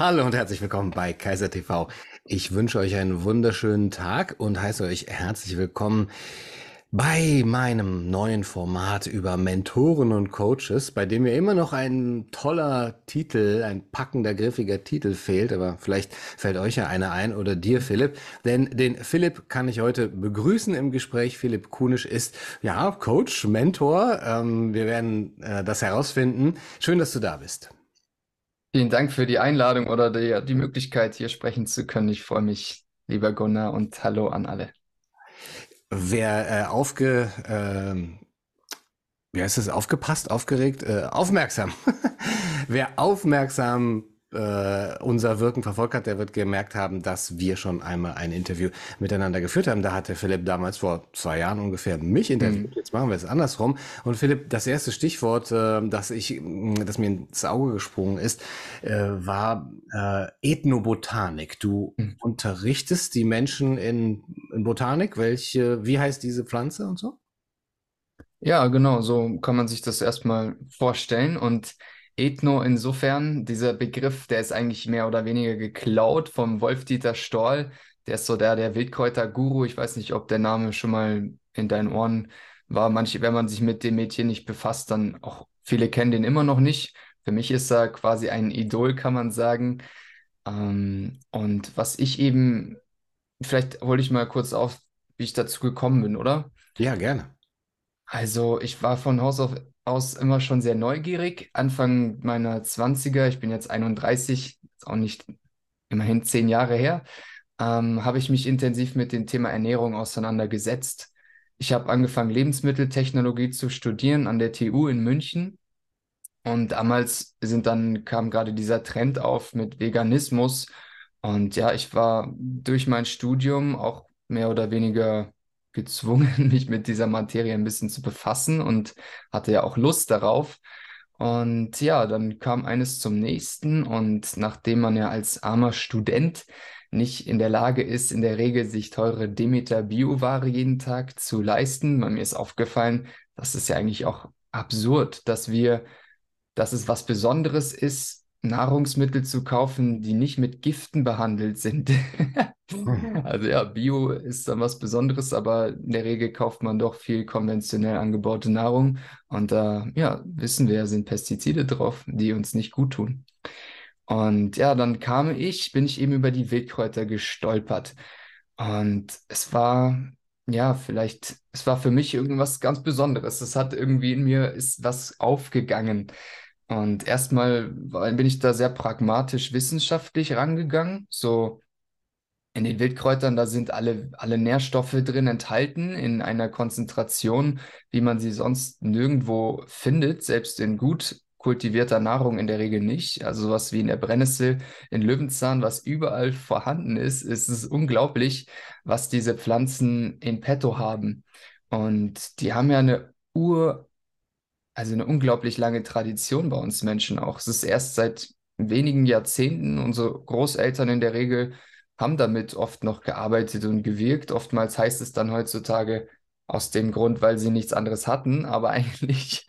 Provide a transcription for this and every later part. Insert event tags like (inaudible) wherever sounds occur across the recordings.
Hallo und herzlich willkommen bei Kaiser TV. Ich wünsche euch einen wunderschönen Tag und heiße euch herzlich willkommen bei meinem neuen Format über Mentoren und Coaches, bei dem mir immer noch ein toller Titel, ein packender, griffiger Titel fehlt, aber vielleicht fällt euch ja einer ein oder dir, Philipp. Denn den Philipp kann ich heute begrüßen im Gespräch. Philipp Kunisch ist, ja, Coach, Mentor. Ähm, wir werden äh, das herausfinden. Schön, dass du da bist. Vielen Dank für die Einladung oder die, die Möglichkeit, hier sprechen zu können. Ich freue mich, lieber Gunnar, und hallo an alle. Wer äh, aufge, äh, wie heißt es, aufgepasst, aufgeregt, äh, aufmerksam. (laughs) Wer aufmerksam äh, unser Wirken verfolgt hat, der wird gemerkt haben, dass wir schon einmal ein Interview miteinander geführt haben. Da hatte Philipp damals vor zwei Jahren ungefähr mich interviewt. Mhm. Jetzt machen wir es andersrum. Und Philipp, das erste Stichwort, äh, das ich, das mir ins Auge gesprungen ist, äh, war äh, Ethnobotanik. Du mhm. unterrichtest die Menschen in, in Botanik. Welche, wie heißt diese Pflanze und so? Ja, genau, so kann man sich das erstmal vorstellen. Und Ethno insofern, dieser Begriff, der ist eigentlich mehr oder weniger geklaut vom Wolf-Dieter Storl. Der ist so der, der Wildkräuter-Guru. Ich weiß nicht, ob der Name schon mal in deinen Ohren war. Manche, wenn man sich mit dem Mädchen nicht befasst, dann auch viele kennen den immer noch nicht. Für mich ist er quasi ein Idol, kann man sagen. Ähm, und was ich eben, vielleicht hole ich mal kurz auf, wie ich dazu gekommen bin, oder? Ja, gerne. Also ich war von Haus auf aus immer schon sehr neugierig. Anfang meiner 20er, ich bin jetzt 31, ist auch nicht immerhin zehn Jahre her, ähm, habe ich mich intensiv mit dem Thema Ernährung auseinandergesetzt. Ich habe angefangen, Lebensmitteltechnologie zu studieren an der TU in München. Und damals sind dann, kam gerade dieser Trend auf mit Veganismus. Und ja, ich war durch mein Studium auch mehr oder weniger gezwungen, (laughs) mich mit dieser Materie ein bisschen zu befassen und hatte ja auch Lust darauf. Und ja, dann kam eines zum nächsten und nachdem man ja als armer Student nicht in der Lage ist, in der Regel sich teure Demeter Bioware jeden Tag zu leisten, bei mir ist aufgefallen, das ist ja eigentlich auch absurd, dass wir, dass es was Besonderes ist, Nahrungsmittel zu kaufen, die nicht mit Giften behandelt sind. also ja, Bio ist dann was Besonderes, aber in der Regel kauft man doch viel konventionell angebaute Nahrung und da äh, ja, wissen wir, sind Pestizide drauf, die uns nicht gut tun. Und ja, dann kam ich, bin ich eben über die Wildkräuter gestolpert. Und es war, ja, vielleicht, es war für mich irgendwas ganz Besonderes. Es hat irgendwie in mir ist was aufgegangen. Und erstmal bin ich da sehr pragmatisch wissenschaftlich rangegangen. So in den Wildkräutern, da sind alle, alle Nährstoffe drin enthalten in einer Konzentration, wie man sie sonst nirgendwo findet, selbst in gut kultivierter Nahrung in der Regel nicht. Also sowas wie in der Brennnessel, in Löwenzahn, was überall vorhanden ist, ist es unglaublich, was diese Pflanzen in petto haben. Und die haben ja eine Ur also eine unglaublich lange Tradition bei uns Menschen auch. Es ist erst seit wenigen Jahrzehnten, unsere Großeltern in der Regel haben damit oft noch gearbeitet und gewirkt. Oftmals heißt es dann heutzutage aus dem Grund, weil sie nichts anderes hatten, aber (laughs) eigentlich,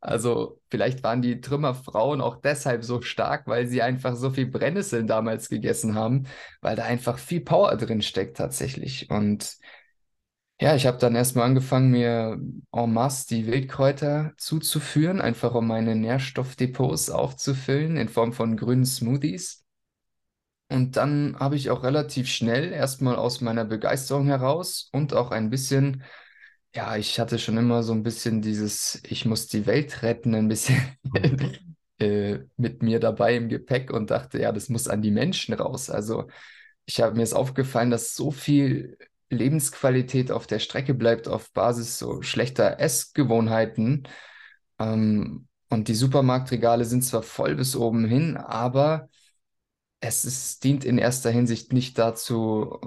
also vielleicht waren die Trümmerfrauen auch deshalb so stark, weil sie einfach so viel Brennnesseln damals gegessen haben, weil da einfach viel Power drin steckt tatsächlich. Und ja, ich habe dann erstmal angefangen, mir en masse die Wildkräuter zuzuführen, einfach um meine Nährstoffdepots aufzufüllen in Form von grünen Smoothies. Und dann habe ich auch relativ schnell erstmal aus meiner Begeisterung heraus und auch ein bisschen, ja, ich hatte schon immer so ein bisschen dieses, ich muss die Welt retten, ein bisschen (laughs) äh, mit mir dabei im Gepäck und dachte, ja, das muss an die Menschen raus. Also ich habe mir ist aufgefallen, dass so viel Lebensqualität auf der Strecke bleibt auf Basis so schlechter Essgewohnheiten. Ähm, und die Supermarktregale sind zwar voll bis oben hin, aber es ist, dient in erster Hinsicht nicht dazu,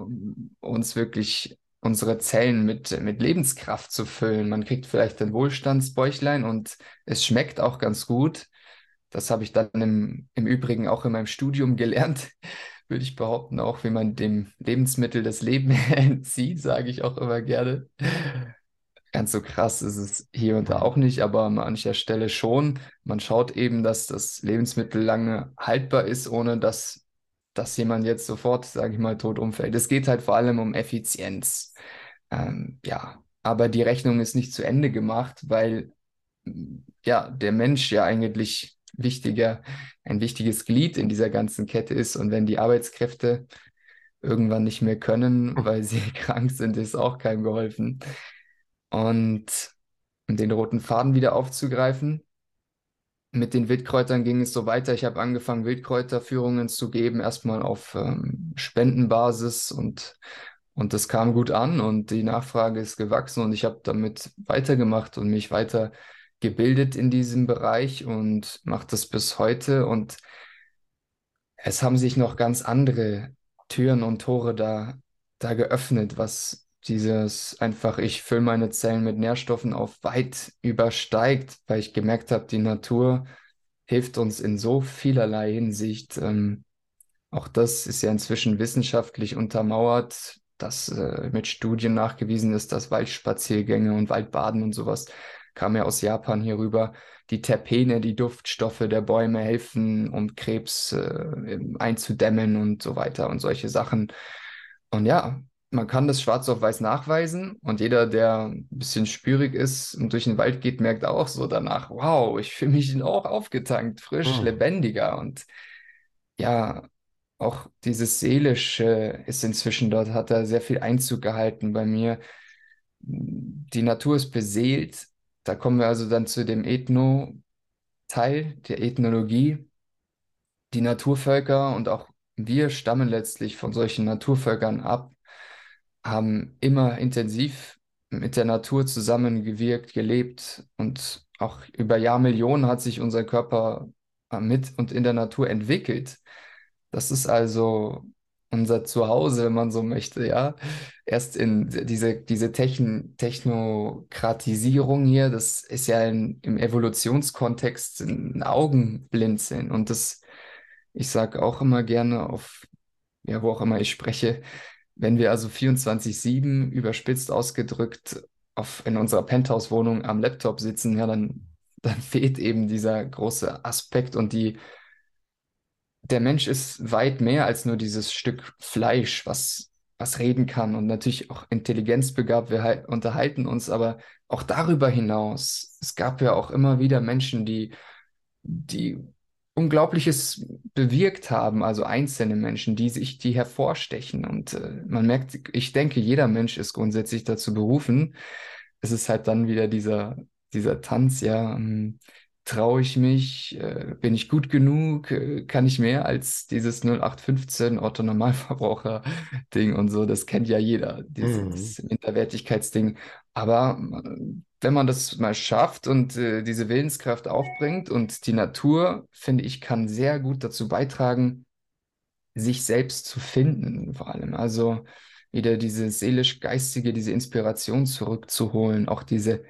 uns wirklich unsere Zellen mit, mit Lebenskraft zu füllen. Man kriegt vielleicht ein Wohlstandsbäuchlein und es schmeckt auch ganz gut. Das habe ich dann im, im Übrigen auch in meinem Studium gelernt würde ich behaupten, auch wie man dem Lebensmittel das Leben (laughs) entzieht, sage ich auch immer gerne. Ganz so krass ist es hier und da auch nicht, aber an mancher Stelle schon. Man schaut eben, dass das Lebensmittel lange haltbar ist, ohne dass, dass jemand jetzt sofort, sage ich mal, tot umfällt. Es geht halt vor allem um Effizienz. Ähm, ja, aber die Rechnung ist nicht zu Ende gemacht, weil ja der Mensch ja eigentlich wichtiger, ein wichtiges Glied in dieser ganzen Kette ist. Und wenn die Arbeitskräfte irgendwann nicht mehr können, (laughs) weil sie (laughs) krank sind, ist auch keinem geholfen. Und um den roten Faden wieder aufzugreifen, mit den Wildkräutern ging es so weiter. Ich habe angefangen, Wildkräuterführungen zu geben, erstmal auf ähm, Spendenbasis und, und das kam gut an und die Nachfrage ist gewachsen und ich habe damit weitergemacht und mich weiter gebildet in diesem Bereich und mache das bis heute. Und es haben sich noch ganz andere Türen und Tore da, da geöffnet, was dieses einfach, ich fülle meine Zellen mit Nährstoffen auf weit übersteigt, weil ich gemerkt habe, die Natur hilft uns in so vielerlei Hinsicht. Ähm, auch das ist ja inzwischen wissenschaftlich untermauert, dass äh, mit Studien nachgewiesen ist, dass Waldspaziergänge und Waldbaden und sowas kam ja aus Japan hier rüber. Die Terpene, die Duftstoffe der Bäume helfen, um Krebs äh, einzudämmen und so weiter und solche Sachen. Und ja, man kann das schwarz auf weiß nachweisen und jeder, der ein bisschen spürig ist und durch den Wald geht, merkt auch so danach, wow, ich fühle mich (laughs) auch aufgetankt, frisch, mhm. lebendiger und ja, auch dieses Seelische ist inzwischen dort, hat da sehr viel Einzug gehalten bei mir. Die Natur ist beseelt da kommen wir also dann zu dem Ethno-Teil der Ethnologie. Die Naturvölker und auch wir stammen letztlich von solchen Naturvölkern ab, haben immer intensiv mit der Natur zusammengewirkt, gelebt und auch über Jahrmillionen hat sich unser Körper mit und in der Natur entwickelt. Das ist also unser Zuhause, wenn man so möchte, ja. Erst in diese, diese Techn Technokratisierung hier, das ist ja in, im Evolutionskontext ein Augenblinzeln. Und das, ich sage auch immer gerne auf, ja, wo auch immer ich spreche, wenn wir also 24-7 überspitzt ausgedrückt auf, in unserer Penthouse-Wohnung am Laptop sitzen, ja, dann, dann fehlt eben dieser große Aspekt und die der Mensch ist weit mehr als nur dieses Stück Fleisch, was, was reden kann und natürlich auch intelligenzbegabt. Wir unterhalten uns, aber auch darüber hinaus. Es gab ja auch immer wieder Menschen, die, die Unglaubliches bewirkt haben, also einzelne Menschen, die sich, die hervorstechen. Und äh, man merkt, ich denke, jeder Mensch ist grundsätzlich dazu berufen. Es ist halt dann wieder dieser, dieser Tanz, ja. Traue ich mich, äh, bin ich gut genug, äh, kann ich mehr als dieses 0815 Otto Normalverbraucher Ding und so, das kennt ja jeder, dieses mhm. Minderwertigkeitsding. Aber äh, wenn man das mal schafft und äh, diese Willenskraft aufbringt und die Natur, finde ich, kann sehr gut dazu beitragen, sich selbst zu finden, vor allem. Also wieder diese seelisch-geistige, diese Inspiration zurückzuholen, auch diese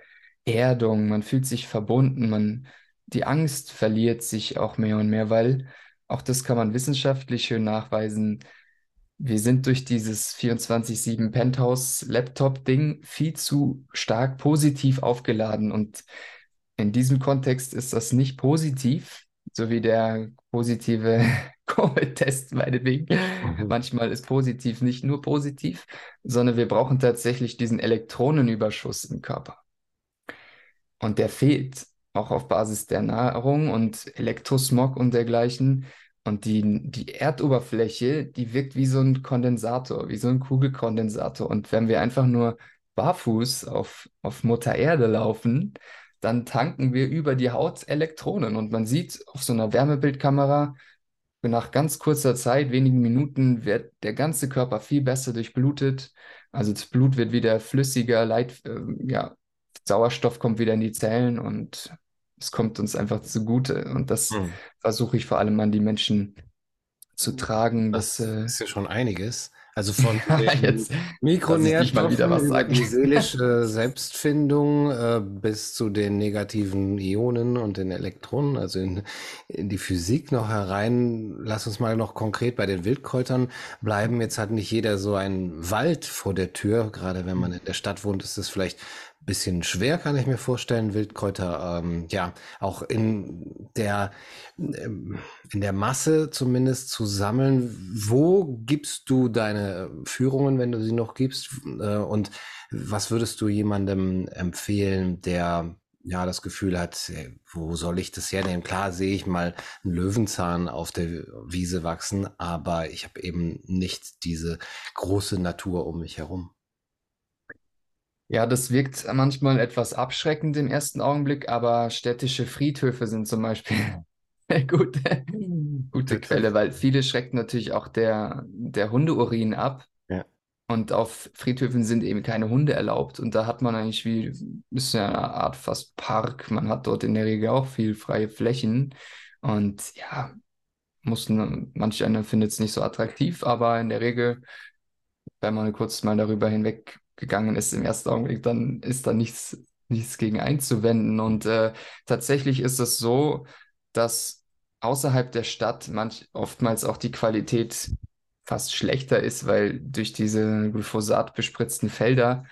Erdung, man fühlt sich verbunden, man die Angst verliert sich auch mehr und mehr, weil auch das kann man wissenschaftlich schön nachweisen. Wir sind durch dieses 24-7 Penthouse-Laptop-Ding viel zu stark positiv aufgeladen. Und in diesem Kontext ist das nicht positiv, so wie der positive (laughs) Covid-Test meinetwegen. Mhm. Manchmal ist positiv nicht nur positiv, sondern wir brauchen tatsächlich diesen Elektronenüberschuss im Körper. Und der fehlt auch auf Basis der Nahrung und Elektrosmog und dergleichen. Und die, die Erdoberfläche, die wirkt wie so ein Kondensator, wie so ein Kugelkondensator. Und wenn wir einfach nur barfuß auf, auf Mutter Erde laufen, dann tanken wir über die Haut Elektronen. Und man sieht auf so einer Wärmebildkamera, nach ganz kurzer Zeit, wenigen Minuten, wird der ganze Körper viel besser durchblutet. Also das Blut wird wieder flüssiger, Leit, äh, ja, Sauerstoff kommt wieder in die Zellen und es kommt uns einfach zugute. Und das hm. versuche ich vor allem an die Menschen zu tragen. Das, das äh, ist ja schon einiges. Also (laughs) von Jetzt, Mikronährstoffen (laughs) über die seelische Selbstfindung äh, bis zu den negativen Ionen und den Elektronen, also in, in die Physik noch herein. Lass uns mal noch konkret bei den Wildkräutern bleiben. Jetzt hat nicht jeder so einen Wald vor der Tür. Gerade wenn man in der Stadt wohnt, ist es vielleicht bisschen schwer, kann ich mir vorstellen, Wildkräuter, ähm, ja, auch in der, ähm, in der Masse zumindest zu sammeln. Wo gibst du deine Führungen, wenn du sie noch gibst? Äh, und was würdest du jemandem empfehlen, der ja das Gefühl hat, wo soll ich das hernehmen? Klar sehe ich mal einen Löwenzahn auf der Wiese wachsen, aber ich habe eben nicht diese große Natur um mich herum. Ja, das wirkt manchmal etwas abschreckend im ersten Augenblick, aber städtische Friedhöfe sind zum Beispiel (laughs) eine gute, gute Quelle, weil viele schreckt natürlich auch der, der Hundeurin ab. Ja. Und auf Friedhöfen sind eben keine Hunde erlaubt. Und da hat man eigentlich wie, ist ja eine Art fast Park. Man hat dort in der Regel auch viel freie Flächen. Und ja, mussten, manch einer findet es nicht so attraktiv, aber in der Regel, wenn man kurz mal darüber hinweg gegangen ist im ersten Augenblick, dann ist da nichts, nichts gegen einzuwenden. Und äh, tatsächlich ist es so, dass außerhalb der Stadt manch, oftmals auch die Qualität fast schlechter ist, weil durch diese Glyphosat bespritzten Felder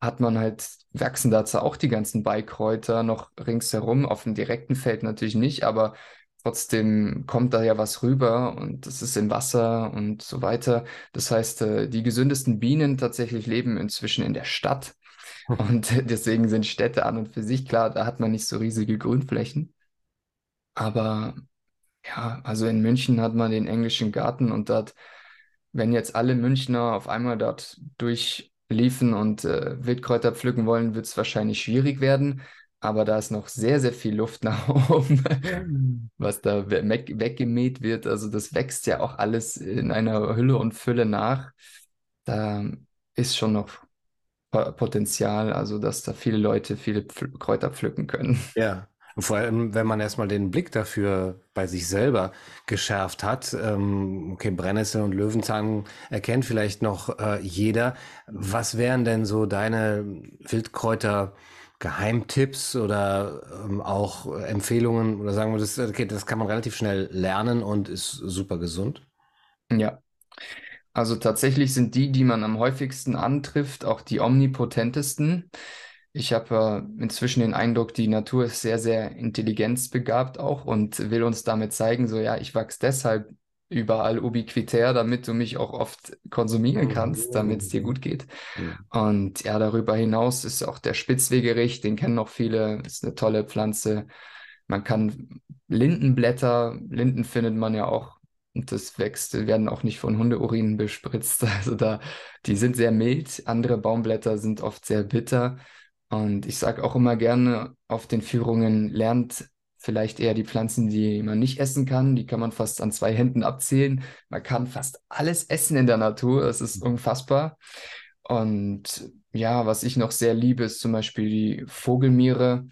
hat man halt, wachsen dazu auch die ganzen Beikräuter noch ringsherum, auf dem direkten Feld natürlich nicht, aber trotzdem kommt da ja was rüber und das ist im Wasser und so weiter. Das heißt, äh, die gesündesten Bienen tatsächlich leben inzwischen in der Stadt. Und (laughs) deswegen sind Städte an und für sich klar, da hat man nicht so riesige Grünflächen. Aber ja, also in München hat man den englischen Garten und dort, wenn jetzt alle Münchner auf einmal dort durchliefen und äh, Wildkräuter pflücken wollen, wird es wahrscheinlich schwierig werden aber da ist noch sehr, sehr viel Luft nach (laughs) oben, was da weg, weggemäht wird. Also das wächst ja auch alles in einer Hülle und Fülle nach. Da ist schon noch Potenzial, also dass da viele Leute viele Pfl Kräuter pflücken können. Ja. Und vor allem, wenn man erstmal den Blick dafür bei sich selber geschärft hat, ähm, okay, Brennnessel und Löwenzahn erkennt vielleicht noch äh, jeder. Was wären denn so deine Wildkräuter? Geheimtipps oder ähm, auch Empfehlungen oder sagen wir, das, okay, das kann man relativ schnell lernen und ist super gesund? Ja, also tatsächlich sind die, die man am häufigsten antrifft, auch die omnipotentesten. Ich habe äh, inzwischen den Eindruck, die Natur ist sehr, sehr intelligenzbegabt auch und will uns damit zeigen, so ja, ich wachse deshalb überall ubiquitär, damit du mich auch oft konsumieren mhm. kannst, damit es dir gut geht. Ja. Und ja, darüber hinaus ist auch der Spitzwegerich, den kennen noch viele, ist eine tolle Pflanze. Man kann Lindenblätter, Linden findet man ja auch und das wächst, werden auch nicht von Hundeurinen bespritzt. (laughs) Also da, die sind sehr mild. Andere Baumblätter sind oft sehr bitter. Und ich sage auch immer gerne auf den Führungen, lernt vielleicht eher die Pflanzen, die man nicht essen kann. Die kann man fast an zwei Händen abzählen. Man kann fast alles essen in der Natur. Es ist unfassbar. Und ja, was ich noch sehr liebe, ist zum Beispiel die Vogelmiere.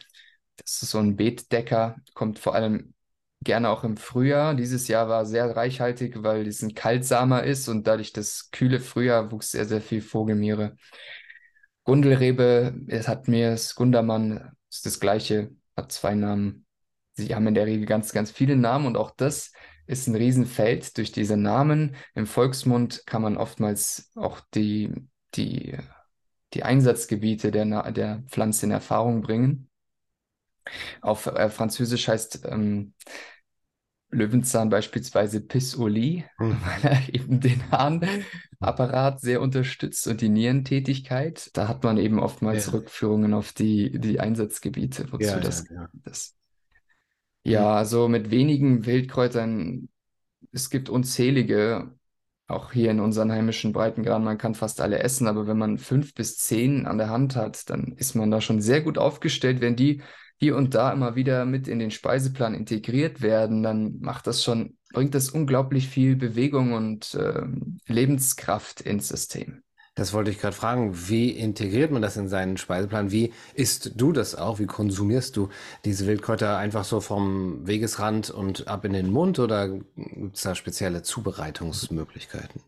Das ist so ein Beetdecker, kommt vor allem gerne auch im Frühjahr. Dieses Jahr war sehr reichhaltig, weil es ein Kaltsamer ist und dadurch das kühle Frühjahr wuchs sehr, sehr viel Vogelmiere. Gundelrebe, es hat mir das Gundermann, ist das gleiche, hat zwei Namen. Sie haben in der Regel ganz, ganz viele Namen und auch das ist ein Riesenfeld durch diese Namen. Im Volksmund kann man oftmals auch die, die, die Einsatzgebiete der, der Pflanze in Erfahrung bringen. Auf äh, Französisch heißt ähm, Löwenzahn beispielsweise Pissolie, mhm. (laughs) weil er eben den Harnapparat sehr unterstützt und die Nierentätigkeit. Da hat man eben oftmals ja. Rückführungen auf die, die Einsatzgebiete, wozu ja, das, ja, das ja, also mit wenigen Wildkräutern, es gibt unzählige, auch hier in unseren heimischen Breitengraden, man kann fast alle essen, aber wenn man fünf bis zehn an der Hand hat, dann ist man da schon sehr gut aufgestellt. Wenn die hier und da immer wieder mit in den Speiseplan integriert werden, dann macht das schon, bringt das unglaublich viel Bewegung und äh, Lebenskraft ins System. Das wollte ich gerade fragen. Wie integriert man das in seinen Speiseplan? Wie isst du das auch? Wie konsumierst du diese Wildkräuter einfach so vom Wegesrand und ab in den Mund oder gibt es da spezielle Zubereitungsmöglichkeiten?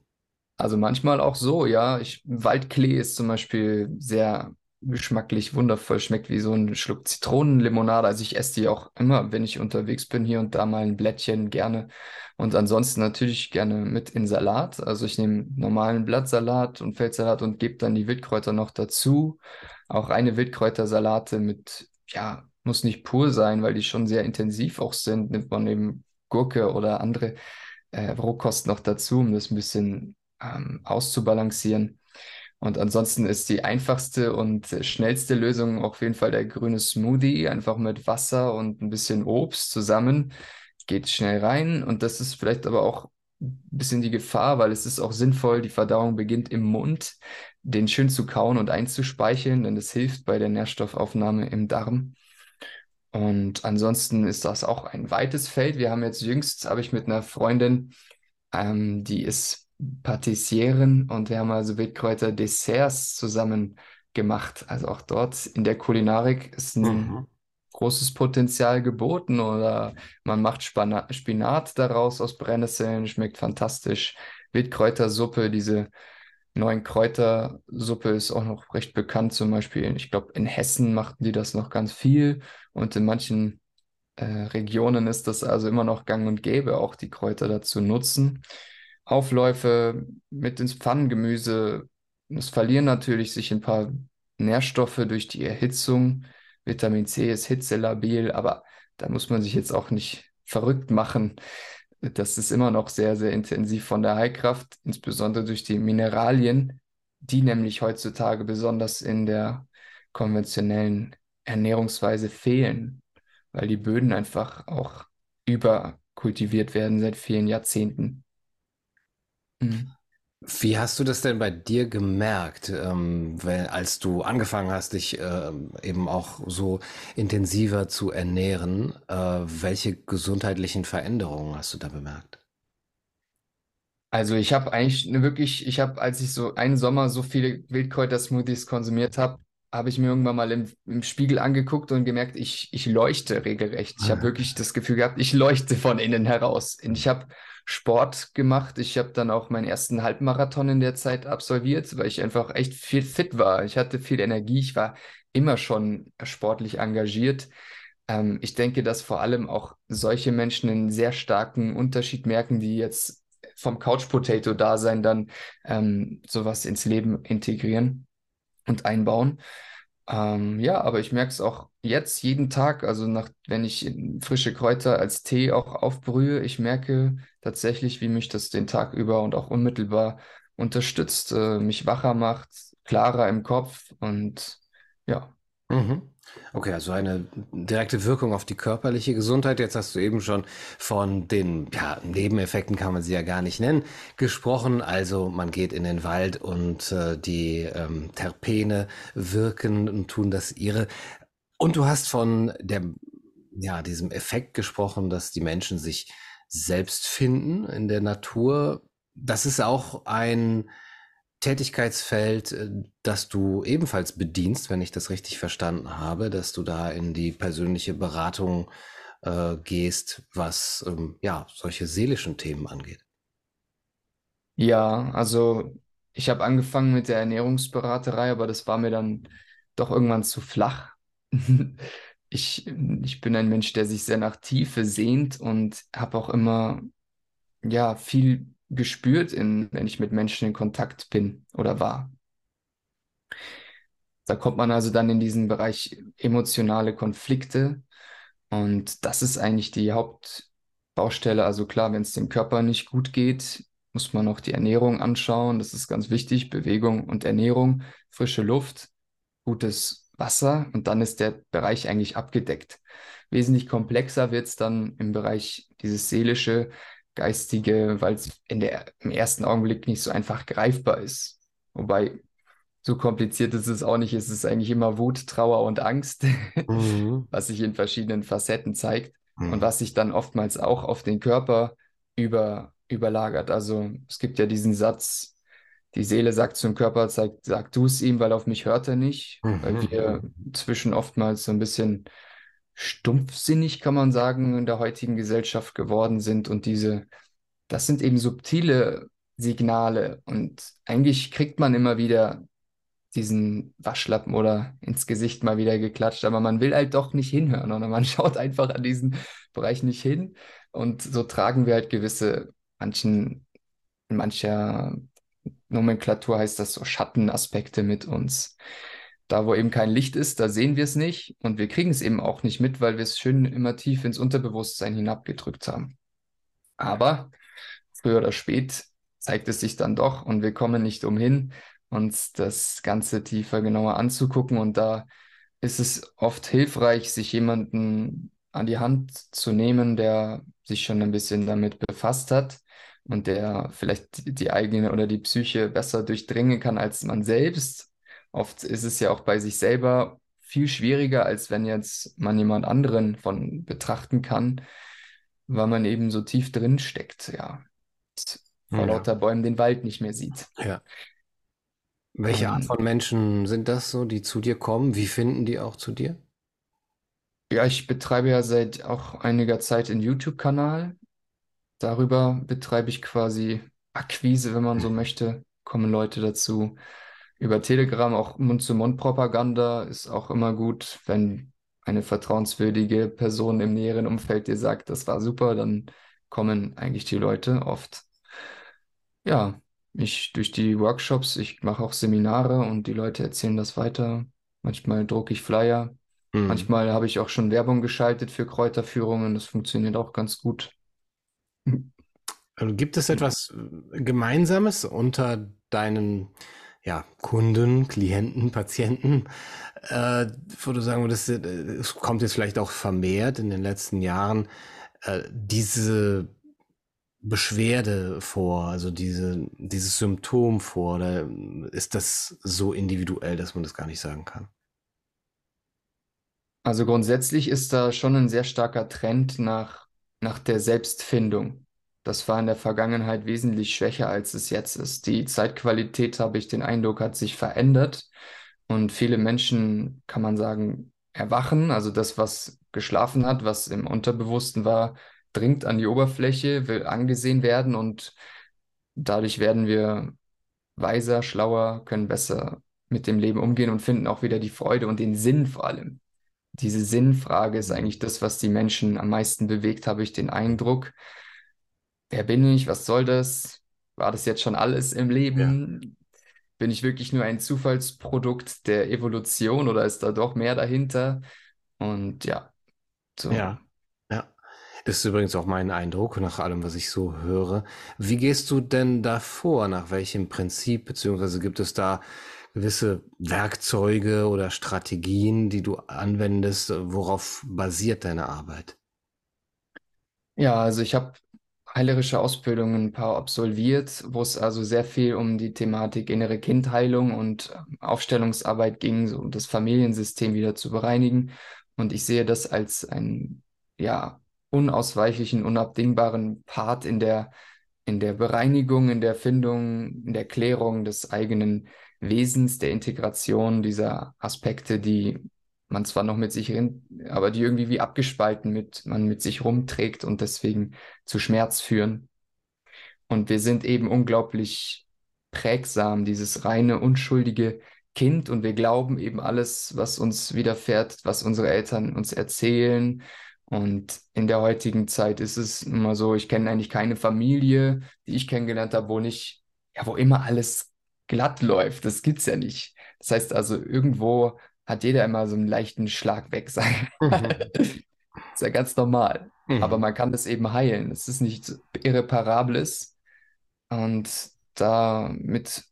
Also manchmal auch so, ja. Ich, Waldklee ist zum Beispiel sehr geschmacklich wundervoll, schmeckt wie so ein Schluck Zitronenlimonade. Also ich esse die auch immer, wenn ich unterwegs bin, hier und da mal ein Blättchen gerne. Und ansonsten natürlich gerne mit in Salat. Also ich nehme normalen Blattsalat und Feldsalat und gebe dann die Wildkräuter noch dazu. auch reine Wildkräutersalate mit, ja, muss nicht pur sein, weil die schon sehr intensiv auch sind. Nimmt man eben Gurke oder andere äh, Rohkost noch dazu, um das ein bisschen ähm, auszubalancieren. Und ansonsten ist die einfachste und schnellste Lösung auf jeden Fall der grüne Smoothie, einfach mit Wasser und ein bisschen Obst zusammen. Geht schnell rein und das ist vielleicht aber auch ein bisschen die Gefahr, weil es ist auch sinnvoll, die Verdauung beginnt im Mund, den schön zu kauen und einzuspeicheln, denn das hilft bei der Nährstoffaufnahme im Darm. Und ansonsten ist das auch ein weites Feld. Wir haben jetzt jüngst, habe ich mit einer Freundin, ähm, die ist Patissieren und wir haben also Wildkräuter-Desserts zusammen gemacht. Also auch dort in der Kulinarik ist ein mhm. großes Potenzial geboten oder man macht Spana Spinat daraus aus Brennnesseln, schmeckt fantastisch. Wildkräutersuppe, diese neuen Kräutersuppe ist auch noch recht bekannt. Zum Beispiel, ich glaube, in Hessen machten die das noch ganz viel und in manchen äh, Regionen ist das also immer noch gang und gäbe, auch die Kräuter dazu nutzen. Aufläufe mit ins Pfannengemüse. Es verlieren natürlich sich ein paar Nährstoffe durch die Erhitzung. Vitamin C ist hitzelabil, aber da muss man sich jetzt auch nicht verrückt machen. Das ist immer noch sehr, sehr intensiv von der Heilkraft, insbesondere durch die Mineralien, die nämlich heutzutage besonders in der konventionellen Ernährungsweise fehlen, weil die Böden einfach auch überkultiviert werden seit vielen Jahrzehnten. Mhm. Wie hast du das denn bei dir gemerkt, ähm, wenn, als du angefangen hast, dich äh, eben auch so intensiver zu ernähren? Äh, welche gesundheitlichen Veränderungen hast du da bemerkt? Also ich habe eigentlich ne, wirklich, ich habe, als ich so einen Sommer so viele Wildkräuter-Smoothies konsumiert habe, habe ich mir irgendwann mal im, im, Spiegel angeguckt und gemerkt, ich, ich leuchte regelrecht. Ich habe ah. wirklich das Gefühl gehabt, ich leuchte von innen heraus. Und ich habe Sport gemacht. Ich habe dann auch meinen ersten Halbmarathon in der Zeit absolviert, weil ich einfach echt viel fit war. Ich hatte viel Energie. Ich war immer schon sportlich engagiert. Ähm, ich denke, dass vor allem auch solche Menschen einen sehr starken Unterschied merken, die jetzt vom Couch Potato Dasein dann ähm, sowas ins Leben integrieren und einbauen. Ähm, ja, aber ich merke es auch jetzt jeden Tag, also nach, wenn ich frische Kräuter als Tee auch aufbrühe, ich merke tatsächlich, wie mich das den Tag über und auch unmittelbar unterstützt, äh, mich wacher macht, klarer im Kopf und ja. Mhm. Okay, also eine direkte Wirkung auf die körperliche Gesundheit. Jetzt hast du eben schon von den ja, Nebeneffekten, kann man sie ja gar nicht nennen, gesprochen. Also man geht in den Wald und äh, die ähm, Terpene wirken und tun das ihre. Und du hast von der, ja, diesem Effekt gesprochen, dass die Menschen sich selbst finden in der Natur. Das ist auch ein Tätigkeitsfeld, äh, das du ebenfalls bedienst, wenn ich das richtig verstanden habe, dass du da in die persönliche Beratung äh, gehst, was ähm, ja solche seelischen Themen angeht. Ja, also ich habe angefangen mit der Ernährungsberaterei, aber das war mir dann doch irgendwann zu flach. (laughs) Ich, ich bin ein Mensch, der sich sehr nach Tiefe sehnt und habe auch immer ja viel gespürt, in, wenn ich mit Menschen in Kontakt bin oder war. Da kommt man also dann in diesen Bereich emotionale Konflikte und das ist eigentlich die Hauptbaustelle. Also klar, wenn es dem Körper nicht gut geht, muss man auch die Ernährung anschauen. Das ist ganz wichtig. Bewegung und Ernährung, frische Luft, gutes Wasser und dann ist der Bereich eigentlich abgedeckt. Wesentlich komplexer wird es dann im Bereich dieses seelische, geistige, weil es in der, im ersten Augenblick nicht so einfach greifbar ist. Wobei so kompliziert ist es auch nicht. Es ist eigentlich immer Wut, Trauer und Angst, (laughs) mhm. was sich in verschiedenen Facetten zeigt mhm. und was sich dann oftmals auch auf den Körper über, überlagert. Also es gibt ja diesen Satz, die Seele sagt zum Körper, sag, sag du es ihm, weil auf mich hört er nicht, mhm. weil wir zwischen oftmals so ein bisschen stumpfsinnig, kann man sagen, in der heutigen Gesellschaft geworden sind. Und diese, das sind eben subtile Signale. Und eigentlich kriegt man immer wieder diesen Waschlappen oder ins Gesicht mal wieder geklatscht, aber man will halt doch nicht hinhören oder man (laughs) schaut einfach an diesen Bereich nicht hin. Und so tragen wir halt gewisse, manchen, in mancher Nomenklatur heißt das so Schattenaspekte mit uns. Da, wo eben kein Licht ist, da sehen wir es nicht und wir kriegen es eben auch nicht mit, weil wir es schön immer tief ins Unterbewusstsein hinabgedrückt haben. Aber früher oder spät zeigt es sich dann doch und wir kommen nicht umhin, uns das Ganze tiefer genauer anzugucken. Und da ist es oft hilfreich, sich jemanden an die Hand zu nehmen, der sich schon ein bisschen damit befasst hat und der vielleicht die eigene oder die Psyche besser durchdringen kann als man selbst. Oft ist es ja auch bei sich selber viel schwieriger, als wenn jetzt man jemand anderen von betrachten kann, weil man eben so tief drin steckt, ja. Vor ja. lauter Bäumen den Wald nicht mehr sieht. Ja. Welche Art von Menschen sind das so, die zu dir kommen? Wie finden die auch zu dir? Ja, ich betreibe ja seit auch einiger Zeit einen YouTube-Kanal. Darüber betreibe ich quasi Akquise, wenn man so möchte, kommen Leute dazu. Über Telegram auch Mund-zu-Mund-Propaganda ist auch immer gut, wenn eine vertrauenswürdige Person im näheren Umfeld dir sagt, das war super, dann kommen eigentlich die Leute oft. Ja, ich durch die Workshops, ich mache auch Seminare und die Leute erzählen das weiter. Manchmal drucke ich Flyer. Mhm. Manchmal habe ich auch schon Werbung geschaltet für Kräuterführungen. Das funktioniert auch ganz gut. Also gibt es etwas Gemeinsames unter deinen ja, Kunden, Klienten, Patienten, äh, wo du sagen würdest, äh, es kommt jetzt vielleicht auch vermehrt in den letzten Jahren, äh, diese Beschwerde vor, also diese, dieses Symptom vor, oder ist das so individuell, dass man das gar nicht sagen kann? Also grundsätzlich ist da schon ein sehr starker Trend nach, nach der Selbstfindung. Das war in der Vergangenheit wesentlich schwächer, als es jetzt ist. Die Zeitqualität, habe ich den Eindruck, hat sich verändert. Und viele Menschen, kann man sagen, erwachen. Also das, was geschlafen hat, was im Unterbewussten war, dringt an die Oberfläche, will angesehen werden und dadurch werden wir weiser, schlauer, können besser mit dem Leben umgehen und finden auch wieder die Freude und den Sinn vor allem. Diese Sinnfrage ist eigentlich das, was die Menschen am meisten bewegt, habe ich den Eindruck. Wer bin ich? Was soll das? War das jetzt schon alles im Leben? Ja. Bin ich wirklich nur ein Zufallsprodukt der Evolution oder ist da doch mehr dahinter? Und ja, so. Ja. Das ist übrigens auch mein Eindruck, nach allem, was ich so höre. Wie gehst du denn da vor? Nach welchem Prinzip? Beziehungsweise gibt es da gewisse Werkzeuge oder Strategien, die du anwendest? Worauf basiert deine Arbeit? Ja, also ich habe heilerische Ausbildungen ein paar absolviert, wo es also sehr viel um die Thematik innere Kindheilung und ähm, Aufstellungsarbeit ging, so um das Familiensystem wieder zu bereinigen. Und ich sehe das als ein ja, unausweichlichen, unabdingbaren Part in der, in der Bereinigung, in der Findung, in der Klärung des eigenen Wesens, der Integration dieser Aspekte, die man zwar noch mit sich, aber die irgendwie wie abgespalten mit, man mit sich rumträgt und deswegen zu Schmerz führen. Und wir sind eben unglaublich prägsam, dieses reine, unschuldige Kind und wir glauben eben alles, was uns widerfährt, was unsere Eltern uns erzählen, und in der heutigen Zeit ist es immer so, ich kenne eigentlich keine Familie, die ich kennengelernt habe, wo nicht, ja, wo immer alles glatt läuft. Das gibt's ja nicht. Das heißt also, irgendwo hat jeder immer so einen leichten Schlag weg (laughs) sein. Mhm. ist ja ganz normal. Mhm. Aber man kann das eben heilen. Es ist nichts Irreparables. Und damit,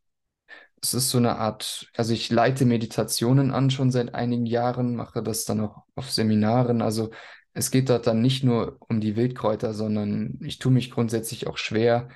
es ist so eine Art, also ich leite Meditationen an schon seit einigen Jahren, mache das dann auch auf Seminaren. Also es geht dort dann nicht nur um die Wildkräuter, sondern ich tue mich grundsätzlich auch schwer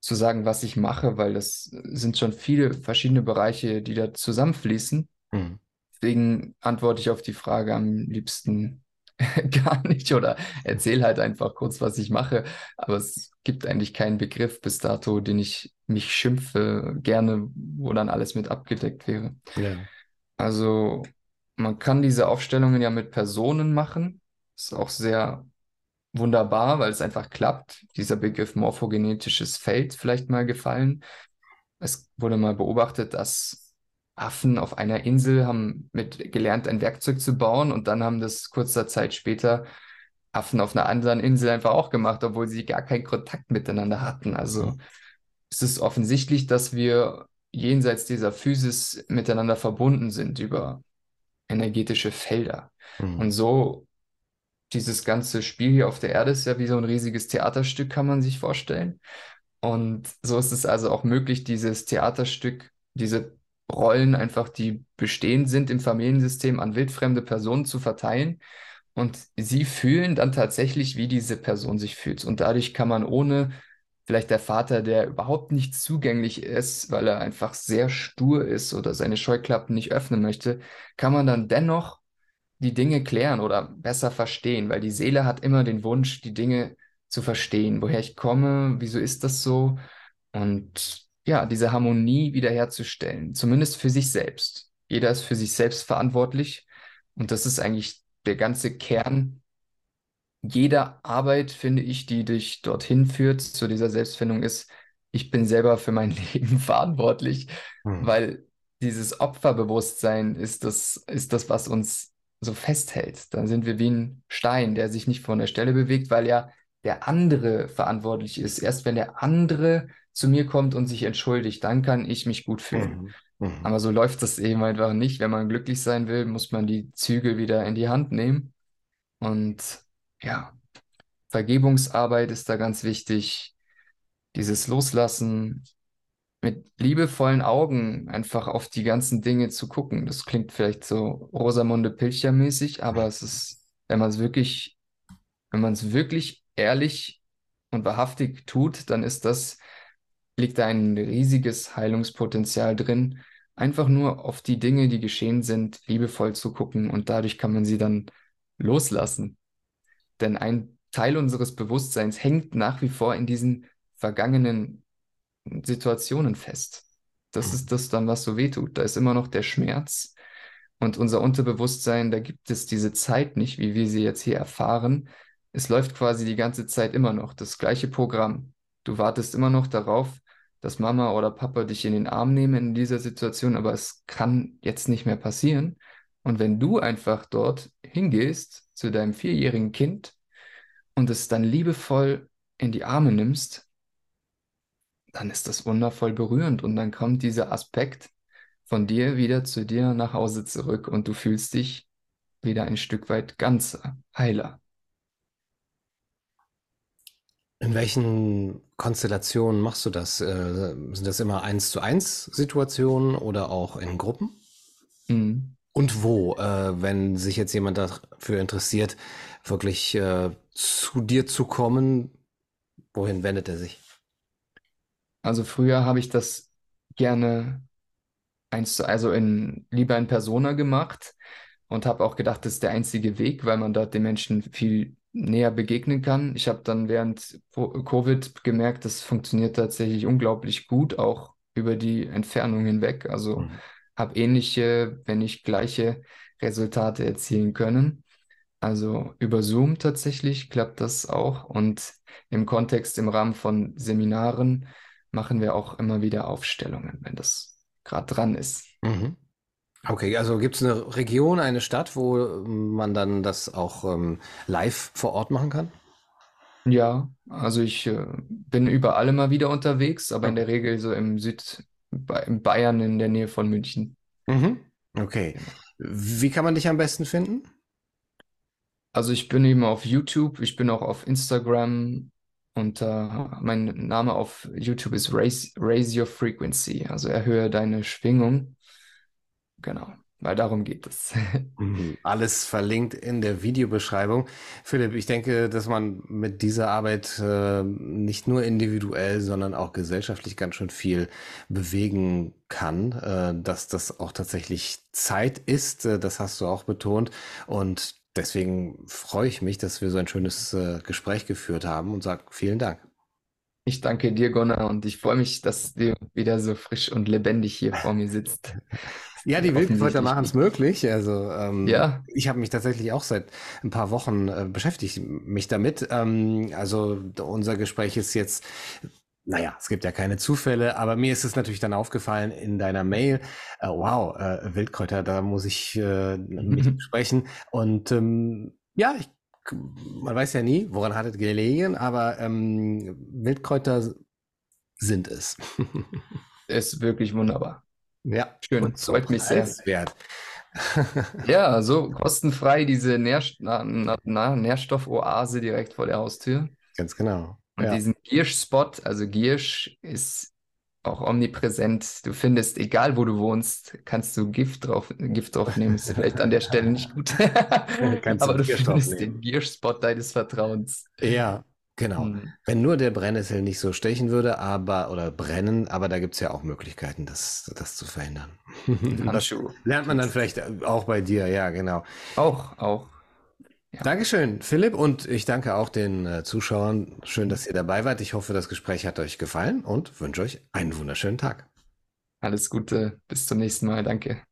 zu sagen, was ich mache, weil das sind schon viele verschiedene Bereiche, die da zusammenfließen. Mhm. Deswegen antworte ich auf die Frage am liebsten (laughs) gar nicht oder erzähle halt einfach kurz, was ich mache. Aber es gibt eigentlich keinen Begriff bis dato, den ich mich schimpfe, gerne, wo dann alles mit abgedeckt wäre. Ja. Also man kann diese Aufstellungen ja mit Personen machen. Ist auch sehr wunderbar, weil es einfach klappt. Dieser Begriff morphogenetisches Feld vielleicht mal gefallen. Es wurde mal beobachtet, dass Affen auf einer Insel haben mit gelernt, ein Werkzeug zu bauen und dann haben das kurzer Zeit später Affen auf einer anderen Insel einfach auch gemacht, obwohl sie gar keinen Kontakt miteinander hatten. Also mhm. es ist offensichtlich, dass wir jenseits dieser Physis miteinander verbunden sind über energetische Felder. Mhm. Und so dieses ganze Spiel hier auf der Erde ist ja wie so ein riesiges Theaterstück, kann man sich vorstellen. Und so ist es also auch möglich, dieses Theaterstück, diese Rollen einfach, die bestehend sind im Familiensystem, an wildfremde Personen zu verteilen. Und sie fühlen dann tatsächlich, wie diese Person sich fühlt. Und dadurch kann man ohne vielleicht der Vater, der überhaupt nicht zugänglich ist, weil er einfach sehr stur ist oder seine Scheuklappen nicht öffnen möchte, kann man dann dennoch die Dinge klären oder besser verstehen, weil die Seele hat immer den Wunsch, die Dinge zu verstehen, woher ich komme, wieso ist das so und ja, diese Harmonie wiederherzustellen, zumindest für sich selbst. Jeder ist für sich selbst verantwortlich und das ist eigentlich der ganze Kern jeder Arbeit, finde ich, die dich dorthin führt, zu dieser Selbstfindung, ist, ich bin selber für mein (laughs) Leben verantwortlich, mhm. weil dieses Opferbewusstsein ist das, ist das, was uns so festhält. Dann sind wir wie ein Stein, der sich nicht von der Stelle bewegt, weil ja der andere verantwortlich ist. Erst wenn der andere zu mir kommt und sich entschuldigt, dann kann ich mich gut fühlen. Mhm. Mhm. Aber so läuft das eben einfach nicht. Wenn man glücklich sein will, muss man die Zügel wieder in die Hand nehmen. Und ja, Vergebungsarbeit ist da ganz wichtig. Dieses Loslassen, mit liebevollen Augen einfach auf die ganzen Dinge zu gucken. Das klingt vielleicht so Rosamunde Pilcher mäßig, aber es ist, wenn man es wirklich, wenn man es wirklich ehrlich und wahrhaftig tut, dann ist das, liegt da ein riesiges Heilungspotenzial drin. Einfach nur auf die Dinge, die geschehen sind, liebevoll zu gucken und dadurch kann man sie dann loslassen. Denn ein Teil unseres Bewusstseins hängt nach wie vor in diesen vergangenen Situationen fest. Das ist das dann, was so wehtut. Da ist immer noch der Schmerz. Und unser Unterbewusstsein, da gibt es diese Zeit nicht, wie wir sie jetzt hier erfahren. Es läuft quasi die ganze Zeit immer noch das gleiche Programm. Du wartest immer noch darauf, dass Mama oder Papa dich in den Arm nehmen in dieser Situation, aber es kann jetzt nicht mehr passieren. Und wenn du einfach dort hingehst zu deinem vierjährigen Kind und es dann liebevoll in die Arme nimmst, dann ist das wundervoll berührend und dann kommt dieser Aspekt von dir wieder zu dir nach Hause zurück und du fühlst dich wieder ein Stück weit ganzer, heiler. In welchen Konstellationen machst du das? Äh, sind das immer eins zu eins Situationen oder auch in Gruppen? Mhm. Und wo, äh, wenn sich jetzt jemand dafür interessiert, wirklich äh, zu dir zu kommen, wohin wendet er sich? Also früher habe ich das gerne eins zu, also in, lieber in Persona gemacht und habe auch gedacht, das ist der einzige Weg, weil man dort den Menschen viel näher begegnen kann. Ich habe dann während Covid gemerkt, das funktioniert tatsächlich unglaublich gut, auch über die Entfernung hinweg. Also mhm habe ähnliche, wenn nicht gleiche Resultate erzielen können. Also über Zoom tatsächlich klappt das auch und im Kontext, im Rahmen von Seminaren machen wir auch immer wieder Aufstellungen, wenn das gerade dran ist. Mhm. Okay, also gibt es eine Region, eine Stadt, wo man dann das auch ähm, live vor Ort machen kann? Ja, also ich äh, bin überall immer wieder unterwegs, aber in der Regel so im Süd, in Bayern in der Nähe von München. Mhm. Okay. Wie kann man dich am besten finden? Also ich bin eben auf YouTube, ich bin auch auf Instagram und äh, mein Name auf YouTube ist Raise, Raise Your Frequency, also erhöhe deine Schwingung. Genau weil darum geht es. (laughs) Mhm. Alles verlinkt in der Videobeschreibung. Philipp, ich denke, dass man mit dieser Arbeit äh, nicht nur individuell, sondern auch gesellschaftlich ganz schön viel bewegen kann, äh, dass das auch tatsächlich Zeit ist, äh, das hast du auch betont. Und deswegen freue ich mich, dass wir so ein schönes äh, Gespräch geführt haben und sage vielen Dank. Ich danke dir, Gunnar, und ich freue mich, dass du wieder so frisch und lebendig hier vor mir sitzt. (laughs) Ja, die Wildkräuter machen es möglich. Also ähm, ja. ich habe mich tatsächlich auch seit ein paar Wochen äh, beschäftigt mich damit. Ähm, also unser Gespräch ist jetzt naja, es gibt ja keine Zufälle, aber mir ist es natürlich dann aufgefallen in deiner Mail, äh, wow, äh, Wildkräuter, da muss ich äh, mit (laughs) sprechen. Und ähm, ja, ich man weiß ja nie, woran hat es gelegen, aber ähm, Wildkräuter sind (laughs) es. ist wirklich wunderbar. Ja, Schön, und so freut mich sehr. preiswert. Ja, (laughs) so kostenfrei diese Nährst na, na, na, Nährstoffoase direkt vor der Haustür. Ganz genau. Und Ja. diesen Giersch-Spot, also Giersch ist auch omnipräsent. Du findest, egal wo du wohnst, kannst du Gift drauf, Gift draufnehmen. Ist vielleicht an der Stelle nicht gut. (laughs) (laughs) Aber du Giersch findest den Giersch-Spot deines Vertrauens. Ja, genau. Hm. Wenn nur der Brennnessel nicht so stechen würde, aber oder brennen, aber da gibt es ja auch Möglichkeiten, das, das zu verhindern. (laughs) Das lernt man dann vielleicht auch bei dir, ja, genau. Auch, auch. Dankeschön, Philipp, und ich danke auch den äh, Zuschauern. Schön, dass ihr dabei wart. Ich hoffe, das Gespräch hat euch gefallen und wünsche euch einen wunderschönen Tag. Alles Gute. Bis zum nächsten Mal. Danke.